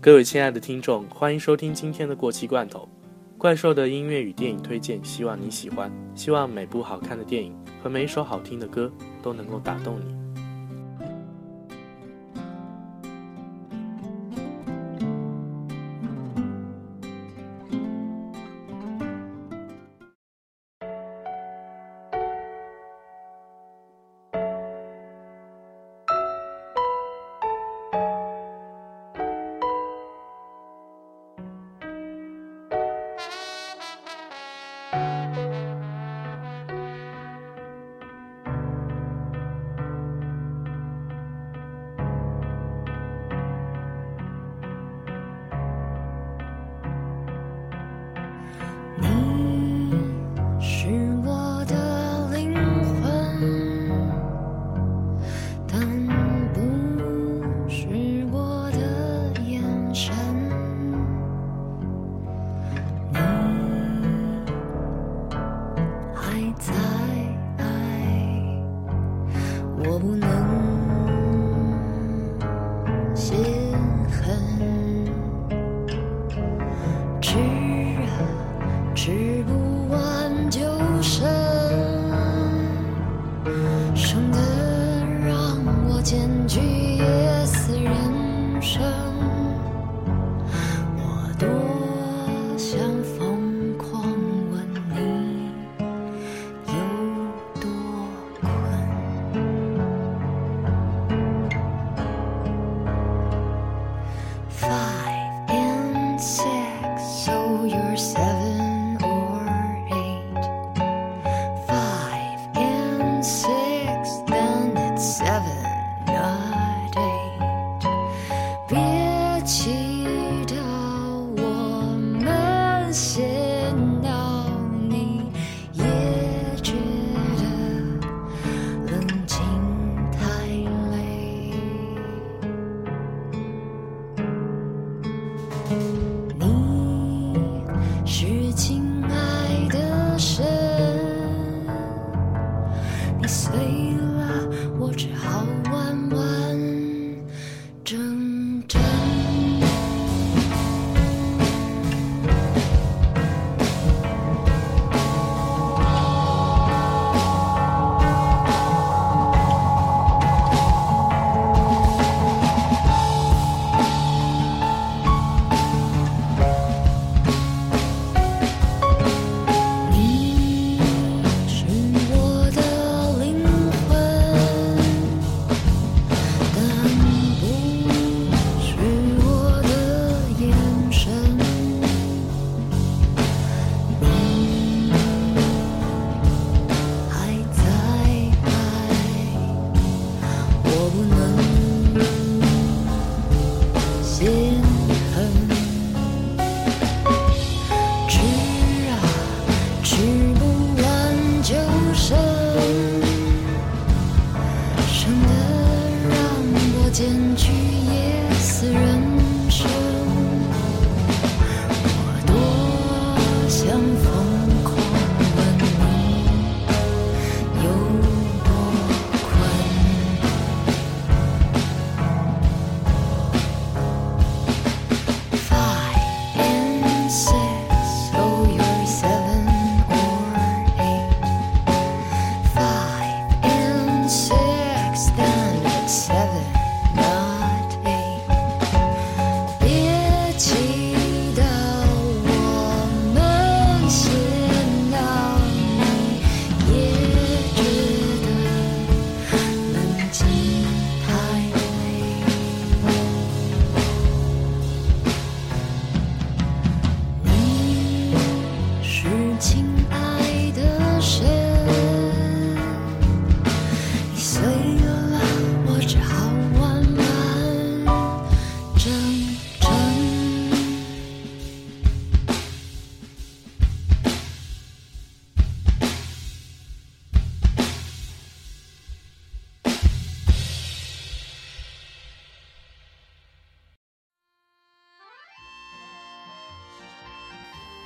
各位亲爱的听众，欢迎收听今天的过期罐头，怪兽的音乐与电影推荐，希望你喜欢。希望每部好看的电影和每一首好听的歌都能够打动你。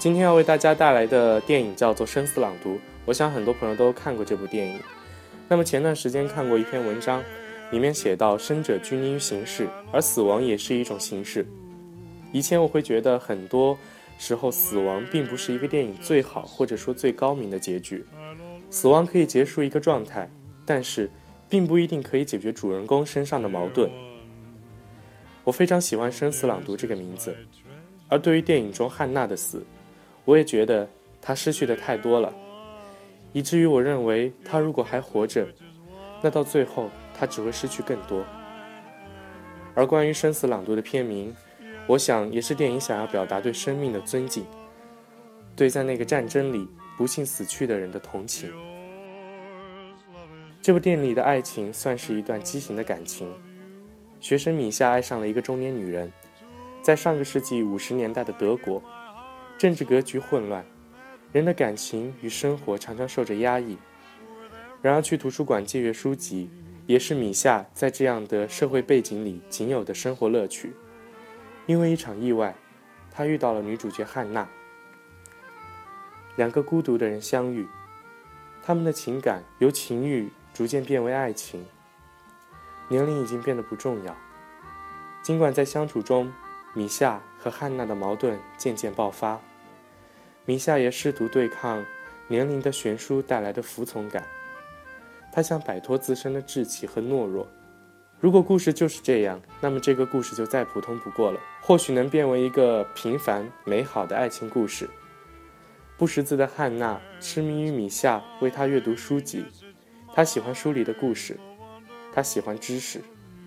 今天要为大家带来的电影叫做《生死朗读》，我想很多朋友都看过这部电影。那么前段时间看过一篇文章，里面写到：生者均因形式，而死亡也是一种形式。以前我会觉得很多时候死亡并不是一个电影最好或者说最高明的结局，死亡可以结束一个状态，但是并不一定可以解决主人公身上的矛盾。我非常喜欢《生死朗读》这个名字，而对于电影中汉娜的死，我也觉得她失去的太多了，以至于我认为她如果还活着，那到最后她只会失去更多。而关于《生死朗读》的片名，我想也是电影想要表达对生命的尊敬，对在那个战争里不幸死去的人的同情。这部电影里的爱情算是一段畸形的感情，学生米夏爱上了一个中年女人，在上个世纪五十年代的德国，政治格局混乱，人的感情与生活常常受着压抑。然而去图书馆借阅书籍。也是米夏在这样的社会背景里仅有的生活乐趣。因为一场意外，他遇到了女主角汉娜。两个孤独的人相遇，他们的情感由情欲逐渐变为爱情。年龄已经变得不重要。尽管在相处中，米夏和汉娜的矛盾渐渐爆发，米夏也试图对抗年龄的悬殊带来的服从感。他想摆脱自身的稚气和懦弱。如果故事就是这样，那么这个故事就再普通不过了。或许能变为一个平凡美好的爱情故事。不识字的汉娜痴迷于米夏为他阅读书籍，他喜欢书里的故事，他喜欢知识，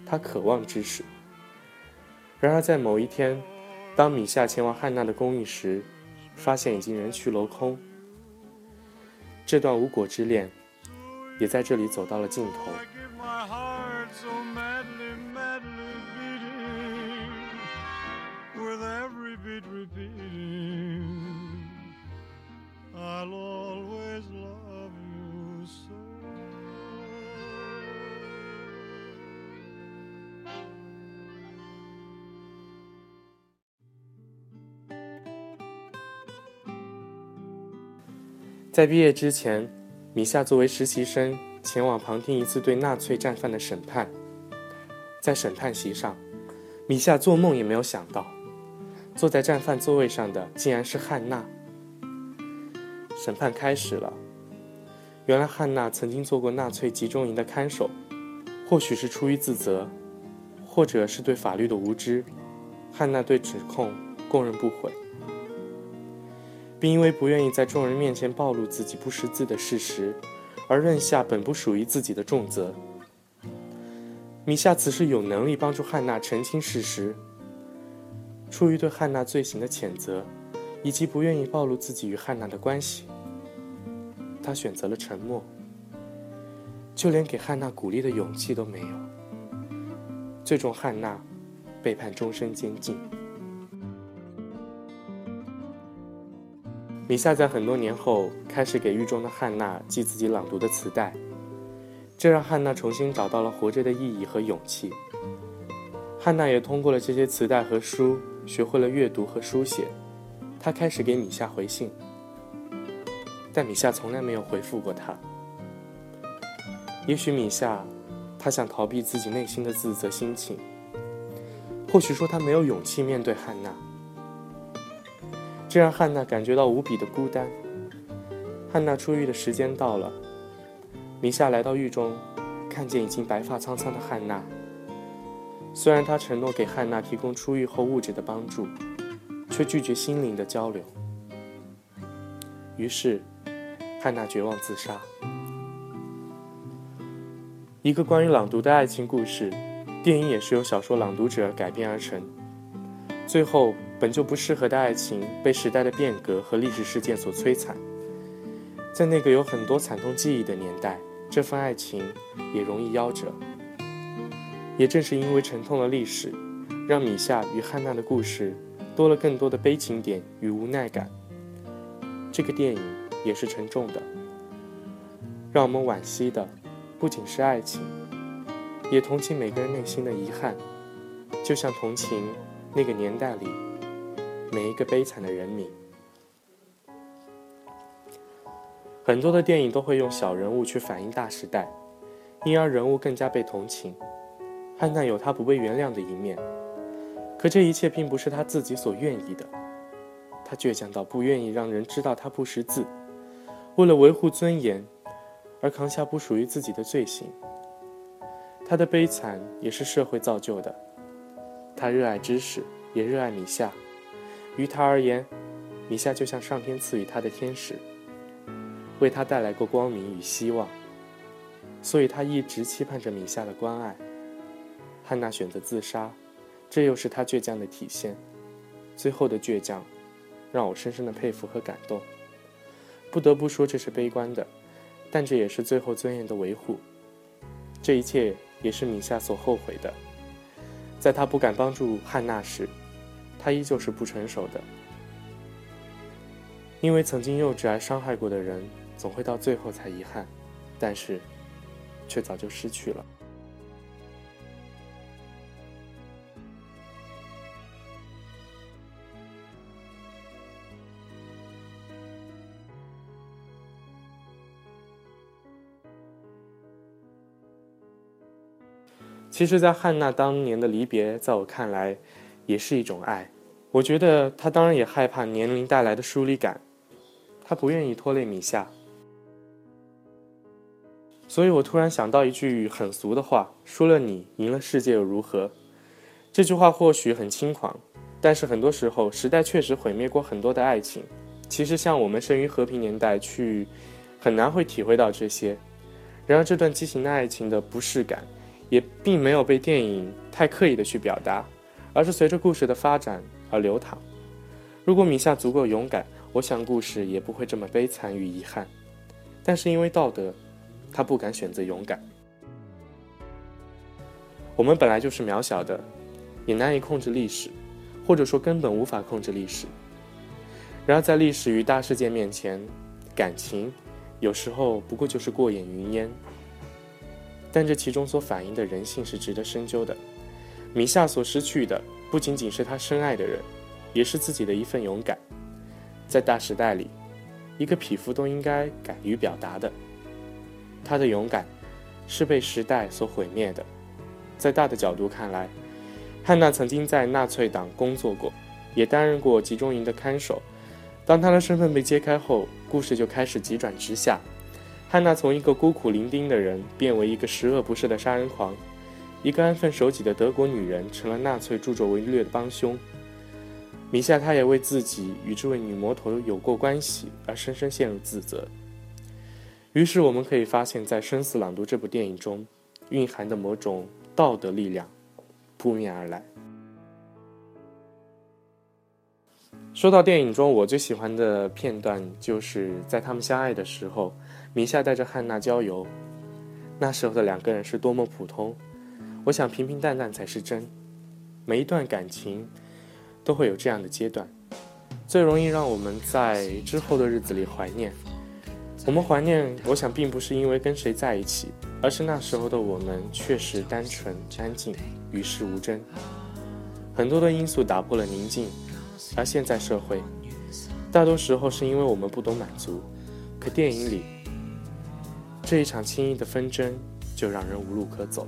他渴望知识。然而在某一天，当米夏前往汉娜的公寓时，发现已经人去楼空。这段无果之恋。也在这里走到了尽头。在毕业之前。米夏作为实习生前往旁听一次对纳粹战犯的审判，在审判席上，米夏做梦也没有想到，坐在战犯座位上的竟然是汉娜。审判开始了，原来汉娜曾经做过纳粹集中营的看守，或许是出于自责，或者是对法律的无知，汉娜对指控供认不讳。并因为不愿意在众人面前暴露自己不识字的事实，而认下本不属于自己的重责。米夏此时有能力帮助汉娜澄清事实。出于对汉娜罪行的谴责，以及不愿意暴露自己与汉娜的关系，他选择了沉默，就连给汉娜鼓励的勇气都没有。最终，汉娜被判终身监禁。米夏在很多年后开始给狱中的汉娜寄自己朗读的磁带，这让汉娜重新找到了活着的意义和勇气。汉娜也通过了这些磁带和书，学会了阅读和书写。她开始给米夏回信，但米夏从来没有回复过她。也许米夏，他想逃避自己内心的自责心情。或许说他没有勇气面对汉娜。这让汉娜感觉到无比的孤单。汉娜出狱的时间到了，米夏来到狱中，看见已经白发苍苍的汉娜。虽然他承诺给汉娜提供出狱后物质的帮助，却拒绝心灵的交流。于是，汉娜绝望自杀。一个关于朗读的爱情故事，电影也是由小说《朗读者》改编而成。最后。本就不适合的爱情，被时代的变革和历史事件所摧残。在那个有很多惨痛记忆的年代，这份爱情也容易夭折。也正是因为沉痛的历史，让米夏与汉娜的故事多了更多的悲情点与无奈感。这个电影也是沉重的，让我们惋惜的不仅是爱情，也同情每个人内心的遗憾，就像同情那个年代里。每一个悲惨的人民，很多的电影都会用小人物去反映大时代，因而人物更加被同情。汉娜有她不被原谅的一面，可这一切并不是他自己所愿意的。他倔强到不愿意让人知道他不识字，为了维护尊严，而扛下不属于自己的罪行。他的悲惨也是社会造就的。他热爱知识，也热爱米夏。于他而言，米夏就像上天赐予他的天使，为他带来过光明与希望。所以他一直期盼着米夏的关爱。汉娜选择自杀，这又是他倔强的体现。最后的倔强。让我深深的佩服和感动。不得不说，这是悲观的，但这也是最后尊严的维护。这一切也是米夏所后悔的。在他不敢帮助汉娜时，他依旧是不成熟的。因为曾经幼稚而伤害过的人，总会到最后才遗憾，但是，却早就失去了。其实，在汉娜当年的离别，在我看来，也是一种爱。我觉得他当然也害怕年龄带来的疏离感，他不愿意拖累米夏。所以我突然想到一句很俗的话：“输了你，赢了世界又如何？”这句话或许很轻狂，但是很多时候，时代确实毁灭过很多的爱情。其实，像我们生于和平年代，去很难会体会到这些。然而，这段畸形的爱情的不适感。也并没有被电影太刻意的去表达，而是随着故事的发展而流淌。如果米夏足够勇敢，我想故事也不会这么悲惨与遗憾。但是因为道德，他不敢选择勇敢。我们本来就是渺小的，也难以控制历史，或者说根本无法控制历史。然而在历史与大事件面前，感情有时候不过就是过眼云烟。但这其中所反映的人性是值得深究的。米夏所失去的不仅仅是他深爱的人，也是自己的一份勇敢。在大时代里，一个匹夫都应该敢于表达的。他的勇敢是被时代所毁灭的。在大的角度看来，汉娜曾经在纳粹党工作过，也担任过集中营的看守。当他的身份被揭开后，故事就开始急转直下。汉娜从一个孤苦伶仃的人变为一个十恶不赦的杀人狂，一个安分守己的德国女人成了纳粹助纣为虐的帮凶。米夏，她也为自己与这位女魔头有过关系而深深陷入自责。于是，我们可以发现，在《生死朗读》这部电影中，蕴含的某种道德力量扑面而来。说到电影中我最喜欢的片段，就是在他们相爱的时候。米夏带着汉娜郊游，那时候的两个人是多么普通。我想平平淡淡才是真。每一段感情都会有这样的阶段，最容易让我们在之后的日子里怀念。我们怀念，我想并不是因为跟谁在一起，而是那时候的我们确实单纯、安静、与世无争。很多的因素打破了宁静，而现在社会，大多时候是因为我们不懂满足。可电影里。这一场轻易的纷争，就让人无路可走。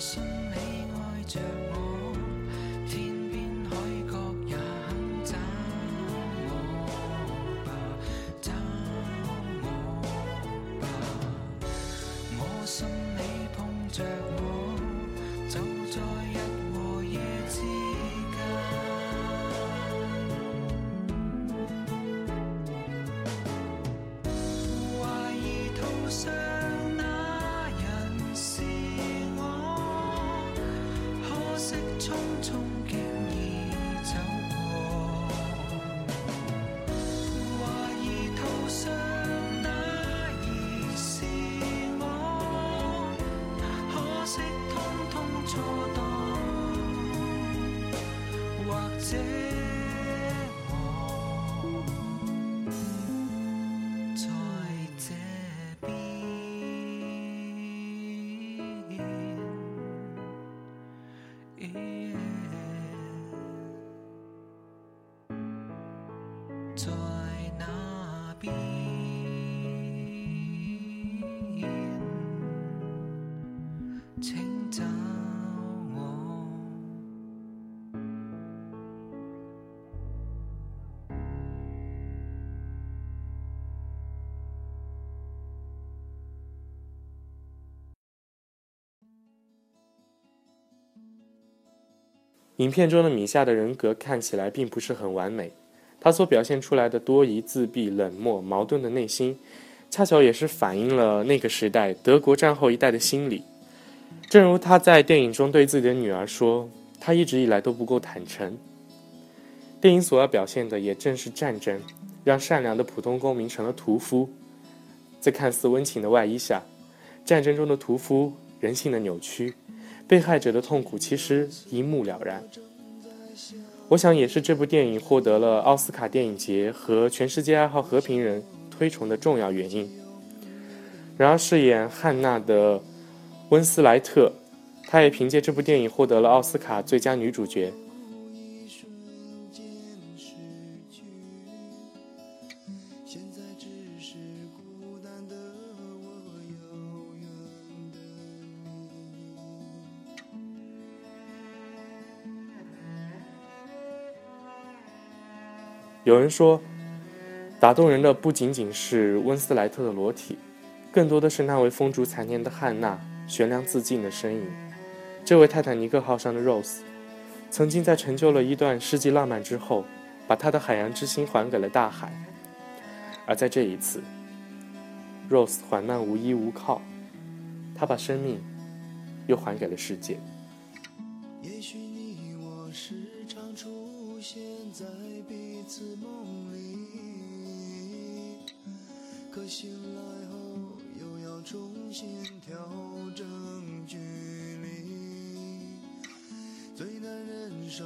着。say 影片中的米夏的人格看起来并不是很完美，他所表现出来的多疑、自闭、冷漠、矛盾的内心，恰巧也是反映了那个时代德国战后一代的心理。正如他在电影中对自己的女儿说：“他一直以来都不够坦诚。”电影所要表现的也正是战争，让善良的普通公民成了屠夫。在看似温情的外衣下，战争中的屠夫人性的扭曲。被害者的痛苦其实一目了然，我想也是这部电影获得了奥斯卡电影节和全世界爱好和平人推崇的重要原因。然而，饰演汉娜的温斯莱特，她也凭借这部电影获得了奥斯卡最佳女主角。有人说，打动人的不仅仅是温斯莱特的裸体，更多的是那位风烛残年的汉娜悬梁自尽的身影。这位泰坦尼克号上的 Rose，曾经在成就了一段世纪浪漫之后，把她的海洋之心还给了大海。而在这一次，Rose 缓慢无依无靠，她把生命又还给了世界。也许你我时常出现在每次梦里，可醒来后又要重新调整距离，最难忍受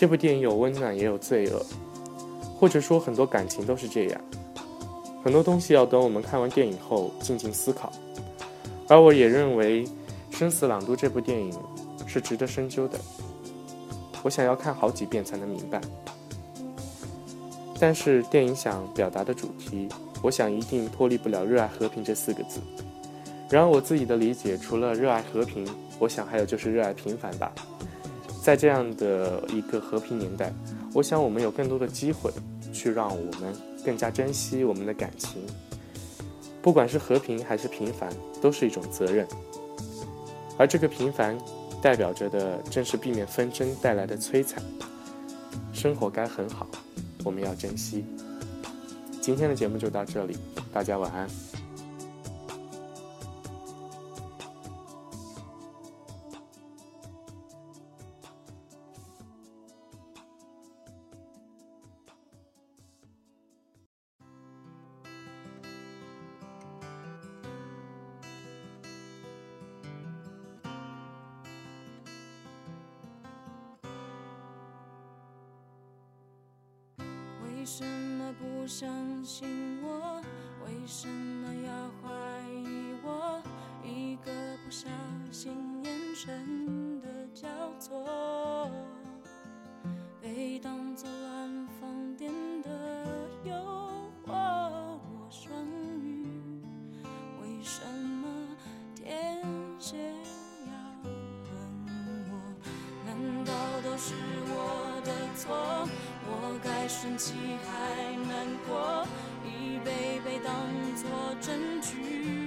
这部电影有温暖，也有罪恶，或者说很多感情都是这样。很多东西要等我们看完电影后静静思考。而我也认为，《生死朗读》这部电影是值得深究的。我想要看好几遍才能明白。但是电影想表达的主题，我想一定脱离不了“热爱和平”这四个字。然而我自己的理解，除了热爱和平，我想还有就是热爱平凡吧。在这样的一个和平年代，我想我们有更多的机会去让我们更加珍惜我们的感情。不管是和平还是平凡，都是一种责任。而这个平凡，代表着的正是避免纷争带来的摧残。生活该很好，我们要珍惜。今天的节目就到这里，大家晚安。什么不相信我？为什么要怀疑我？一个不小心，眼神的交错，被当作乱放电的诱惑。我双鱼，为什么天蝎要恨我？难道都是我的错？我该生气还难过，一杯杯当作证据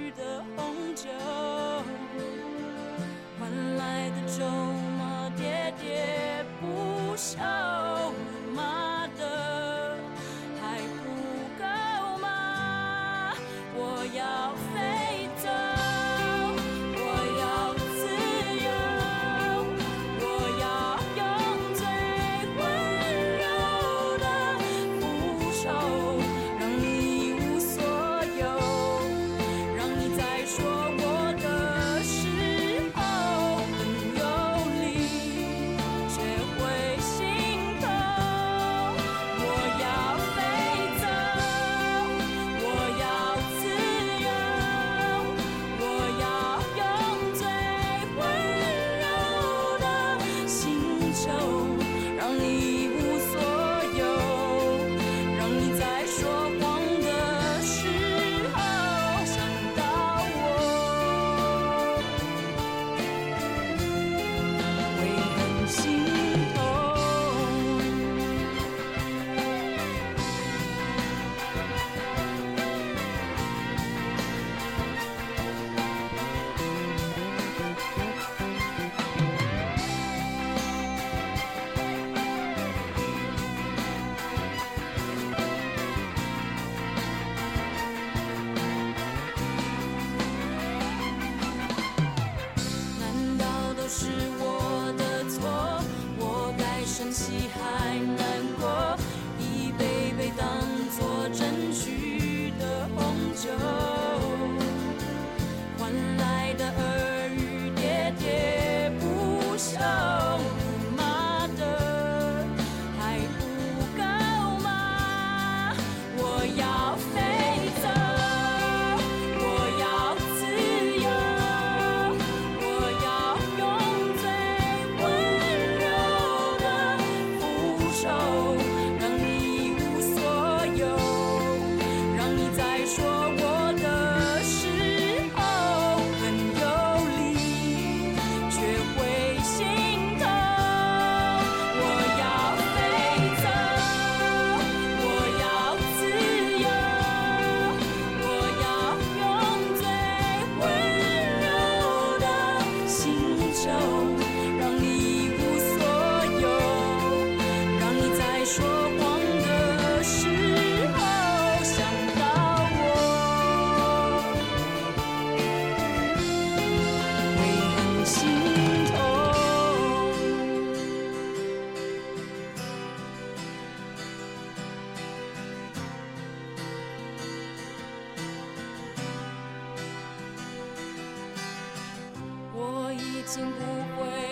心不悔